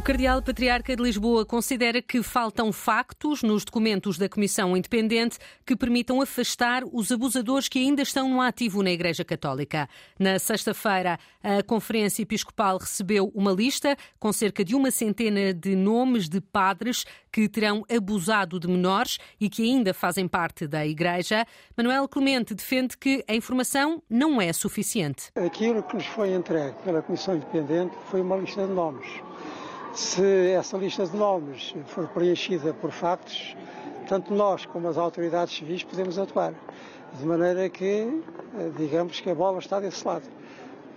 O Cardeal Patriarca de Lisboa considera que faltam factos nos documentos da Comissão Independente que permitam afastar os abusadores que ainda estão no ativo na Igreja Católica. Na sexta-feira, a Conferência Episcopal recebeu uma lista com cerca de uma centena de nomes de padres que terão abusado de menores e que ainda fazem parte da Igreja. Manuel Clemente defende que a informação não é suficiente. Aquilo que nos foi entregue pela Comissão Independente foi uma lista de nomes se essa lista de nomes for preenchida por factos, tanto nós como as autoridades civis podemos atuar. De maneira que, eh, digamos que a bola está desse lado.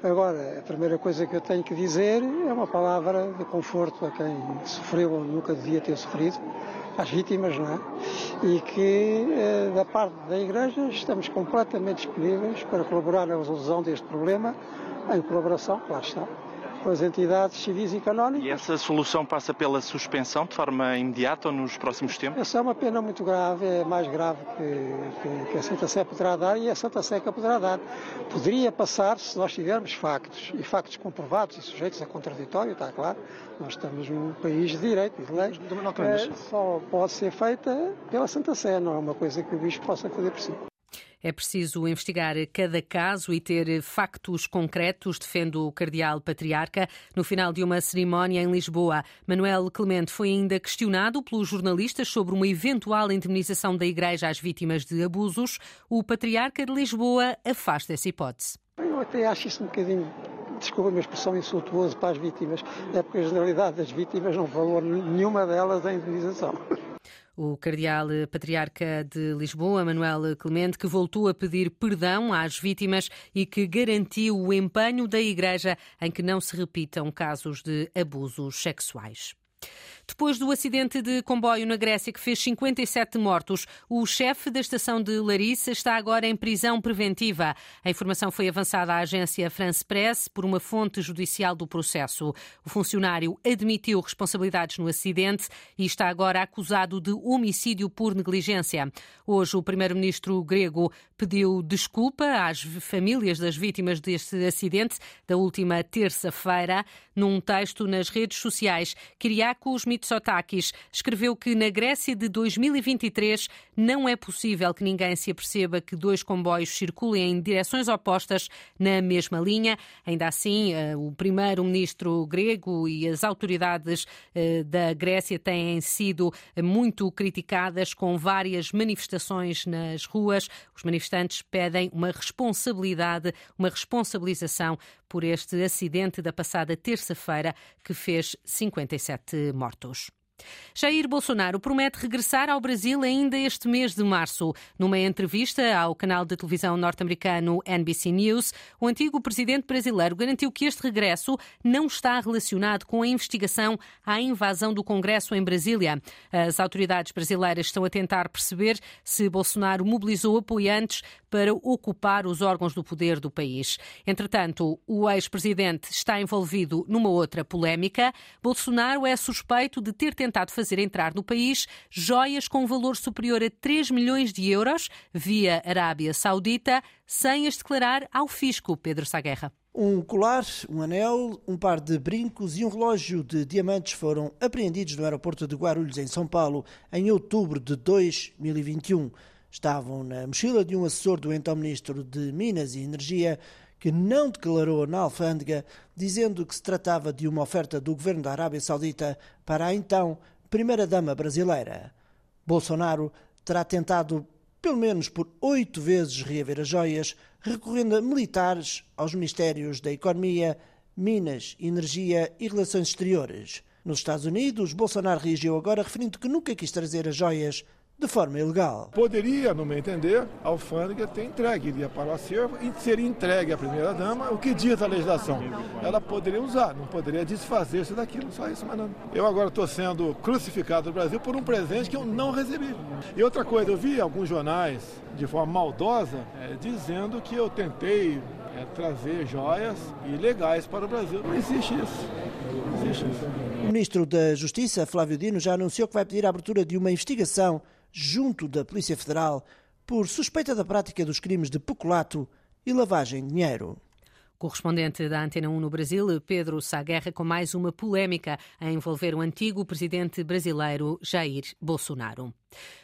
Agora, a primeira coisa que eu tenho que dizer é uma palavra de conforto a quem sofreu ou nunca devia ter sofrido, às vítimas, não é? E que, eh, da parte da Igreja, estamos completamente disponíveis para colaborar na resolução deste problema, em colaboração, claro está, com as entidades civis e canónicas. E essa solução passa pela suspensão de forma imediata ou nos próximos tempos? Essa é uma pena muito grave, é mais grave que, que, que a Santa Sé poderá dar e a Santa Sé que a poderá dar. Poderia passar se nós tivermos factos, e factos comprovados e sujeitos a contraditório, está claro. Nós estamos num país de direito e de leis. É, só pode ser feita pela Santa Sé, não é uma coisa que o Bispo possa fazer por si. É preciso investigar cada caso e ter factos concretos, defende o Cardeal Patriarca. No final de uma cerimónia em Lisboa, Manuel Clemente foi ainda questionado pelos jornalistas sobre uma eventual indemnização da Igreja às vítimas de abusos. O Patriarca de Lisboa afasta essa hipótese. Eu até acho isso um bocadinho desculpa a minha expressão, insultuoso para as vítimas, é porque a generalidade das vítimas não falou nenhuma delas em indemnização o cardeal patriarca de Lisboa, Manuel Clemente, que voltou a pedir perdão às vítimas e que garantiu o empenho da Igreja em que não se repitam casos de abusos sexuais. Depois do acidente de comboio na Grécia que fez 57 mortos, o chefe da estação de Larissa está agora em prisão preventiva. A informação foi avançada à agência France Press por uma fonte judicial do processo. O funcionário admitiu responsabilidades no acidente e está agora acusado de homicídio por negligência. Hoje, o primeiro-ministro grego pediu desculpa às famílias das vítimas deste acidente da última terça-feira. Num texto nas redes sociais, Kyriakos Mitsotakis escreveu que na Grécia de 2023 não é possível que ninguém se aperceba que dois comboios circulem em direções opostas na mesma linha. Ainda assim, eh, o primeiro-ministro grego e as autoridades eh, da Grécia têm sido muito criticadas com várias manifestações nas ruas. Os manifestantes pedem uma responsabilidade, uma responsabilização por este acidente da passada terça-feira que fez 57 mortos. Jair Bolsonaro promete regressar ao Brasil ainda este mês de março. Numa entrevista ao canal de televisão norte-americano NBC News, o antigo presidente brasileiro garantiu que este regresso não está relacionado com a investigação à invasão do Congresso em Brasília. As autoridades brasileiras estão a tentar perceber se Bolsonaro mobilizou apoiantes para ocupar os órgãos do poder do país. Entretanto, o ex-presidente está envolvido numa outra polémica. Bolsonaro é suspeito de ter tentado fazer entrar no país joias com valor superior a 3 milhões de euros via Arábia Saudita, sem as declarar ao fisco. Pedro Saguerra. Um colar, um anel, um par de brincos e um relógio de diamantes foram apreendidos no aeroporto de Guarulhos, em São Paulo, em outubro de 2021 estavam na mochila de um assessor do então Ministro de Minas e Energia, que não declarou na alfândega, dizendo que se tratava de uma oferta do governo da Arábia Saudita para a então primeira-dama brasileira. Bolsonaro terá tentado pelo menos por oito vezes reaver as joias, recorrendo a militares aos Ministérios da Economia, Minas, Energia e Relações Exteriores. Nos Estados Unidos, Bolsonaro reagiu agora referindo que nunca quis trazer as joias de forma ilegal. Poderia, no meu entender, a alfândega ter entregue, iria para o acervo e seria entregue à primeira-dama. O que diz a legislação? Ela poderia usar, não poderia desfazer-se daquilo, só isso, mas não. Eu agora estou sendo crucificado no Brasil por um presente que eu não recebi. E outra coisa, eu vi alguns jornais, de forma maldosa, é, dizendo que eu tentei é, trazer joias ilegais para o Brasil. Não existe isso. Não existe isso. O ministro da Justiça, Flávio Dino, já anunciou que vai pedir a abertura de uma investigação junto da Polícia Federal por suspeita da prática dos crimes de peculato e lavagem de dinheiro. correspondente da Antena 1 no Brasil, Pedro Saguerra, com mais uma polémica a envolver o antigo presidente brasileiro Jair Bolsonaro.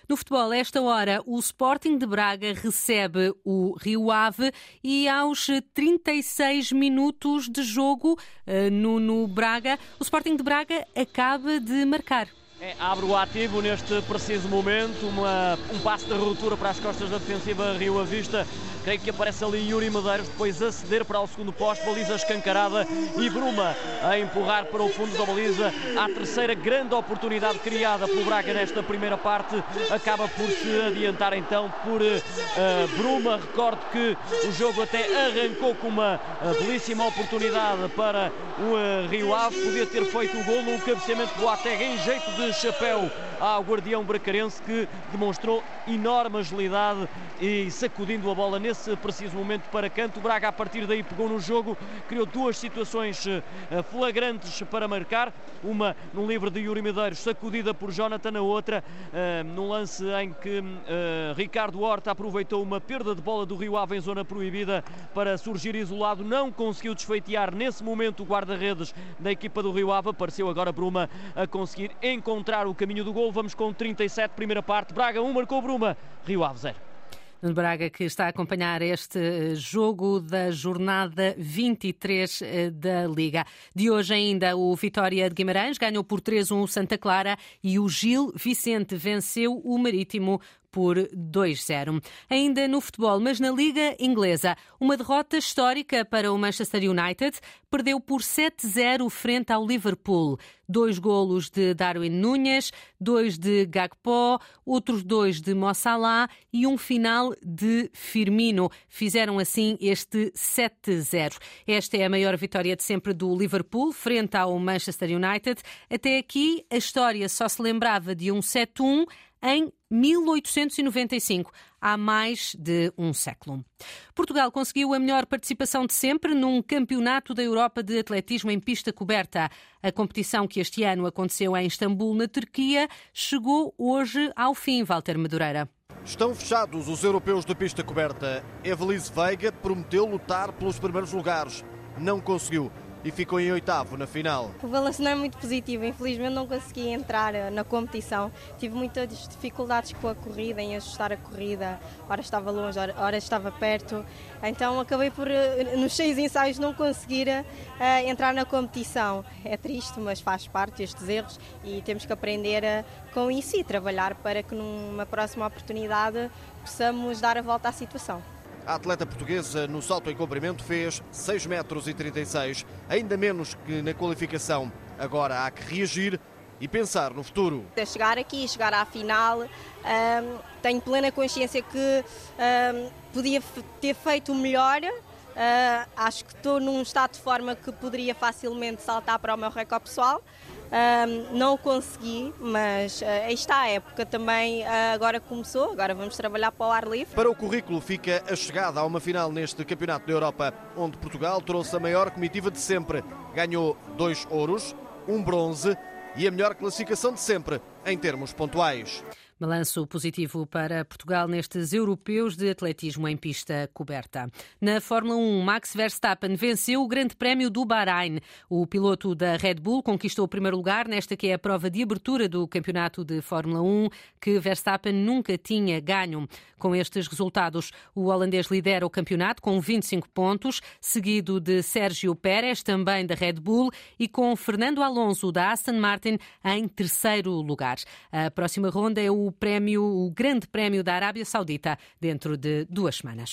No futebol, esta hora, o Sporting de Braga recebe o Rio Ave e aos 36 minutos de jogo eh, no, no Braga, o Sporting de Braga acaba de marcar. É, abre o ativo neste preciso momento, uma, um passo de ruptura para as costas da defensiva Rio Avista. Creio que aparece ali Yuri Medeiros, depois a ceder para o segundo posto, baliza escancarada e Bruma a empurrar para o fundo da baliza. A terceira grande oportunidade criada pelo Braga nesta primeira parte acaba por se adiantar então por uh, Bruma. Recordo que o jogo até arrancou com uma uh, belíssima oportunidade para o uh, Rio Ave. Podia ter feito o gol no cabeceamento do Atega em jeito de chapéu ao guardião bracarense que demonstrou enorme agilidade e sacudindo a bola nesse preciso momento para canto. Braga a partir daí pegou no jogo, criou duas situações eh, flagrantes para marcar, uma num livre de Yuri Medeiros, sacudida por Jonathan, a outra uh, num lance em que uh, Ricardo Horta aproveitou uma perda de bola do Rio Ave em zona proibida para surgir isolado, não conseguiu desfeitear nesse momento o guarda-redes da equipa do Rio Ave, apareceu agora Bruma a conseguir encontrar o caminho do gol, vamos com 37, primeira parte, Braga 1, marcou Bruma, Rio Ave 0. Nuno Braga, que está a acompanhar este eh, jogo da jornada 23 eh, da Liga. De hoje ainda, o Vitória de Guimarães ganhou por 3-1 o Santa Clara e o Gil Vicente venceu o Marítimo por 2-0. Ainda no futebol, mas na Liga Inglesa, uma derrota histórica para o Manchester United, perdeu por 7-0 frente ao Liverpool. Dois golos de Darwin Núñez, dois de Gakpo, outros dois de Mossala e um final de Firmino. Fizeram assim este 7-0. Esta é a maior vitória de sempre do Liverpool frente ao Manchester United. Até aqui a história só se lembrava de um 7-1 em 1895, há mais de um século. Portugal conseguiu a melhor participação de sempre num campeonato da Europa de atletismo em pista coberta. A competição que este ano aconteceu em Istambul, na Turquia, chegou hoje ao fim, Walter Madureira. Estão fechados os europeus de pista coberta. Evelise Veiga prometeu lutar pelos primeiros lugares. Não conseguiu e ficou em oitavo na final. O balanço não é muito positivo, infelizmente não consegui entrar eh, na competição. Tive muitas dificuldades com a corrida, em ajustar a corrida, ora estava longe, ora estava perto. Então acabei por, eh, nos seis ensaios, não conseguir uh, entrar na competição. É triste, mas faz parte estes erros e temos que aprender com isso e trabalhar para que numa próxima oportunidade possamos dar a volta à situação. A atleta portuguesa no salto em comprimento fez 6 metros e 36, ainda menos que na qualificação. Agora há que reagir e pensar no futuro. Chegar aqui, chegar à final, tenho plena consciência que podia ter feito melhor. Uh, acho que estou num estado de forma que poderia facilmente saltar para o meu recorde pessoal. Um, não consegui, mas uh, está, a época também uh, agora começou, agora vamos trabalhar para o ar livre. Para o currículo fica a chegada a uma final neste Campeonato da Europa, onde Portugal trouxe a maior comitiva de sempre. Ganhou dois ouros, um bronze e a melhor classificação de sempre em termos pontuais. Balanço positivo para Portugal nestes europeus de atletismo em pista coberta. Na Fórmula 1, Max Verstappen venceu o Grande Prémio do Bahrein. O piloto da Red Bull conquistou o primeiro lugar nesta que é a prova de abertura do Campeonato de Fórmula 1, que Verstappen nunca tinha ganho. Com estes resultados, o holandês lidera o campeonato com 25 pontos, seguido de Sérgio Pérez, também da Red Bull, e com Fernando Alonso da Aston Martin em terceiro lugar. A próxima ronda é o prémio, o Grande Prémio da Arábia Saudita, dentro de duas semanas.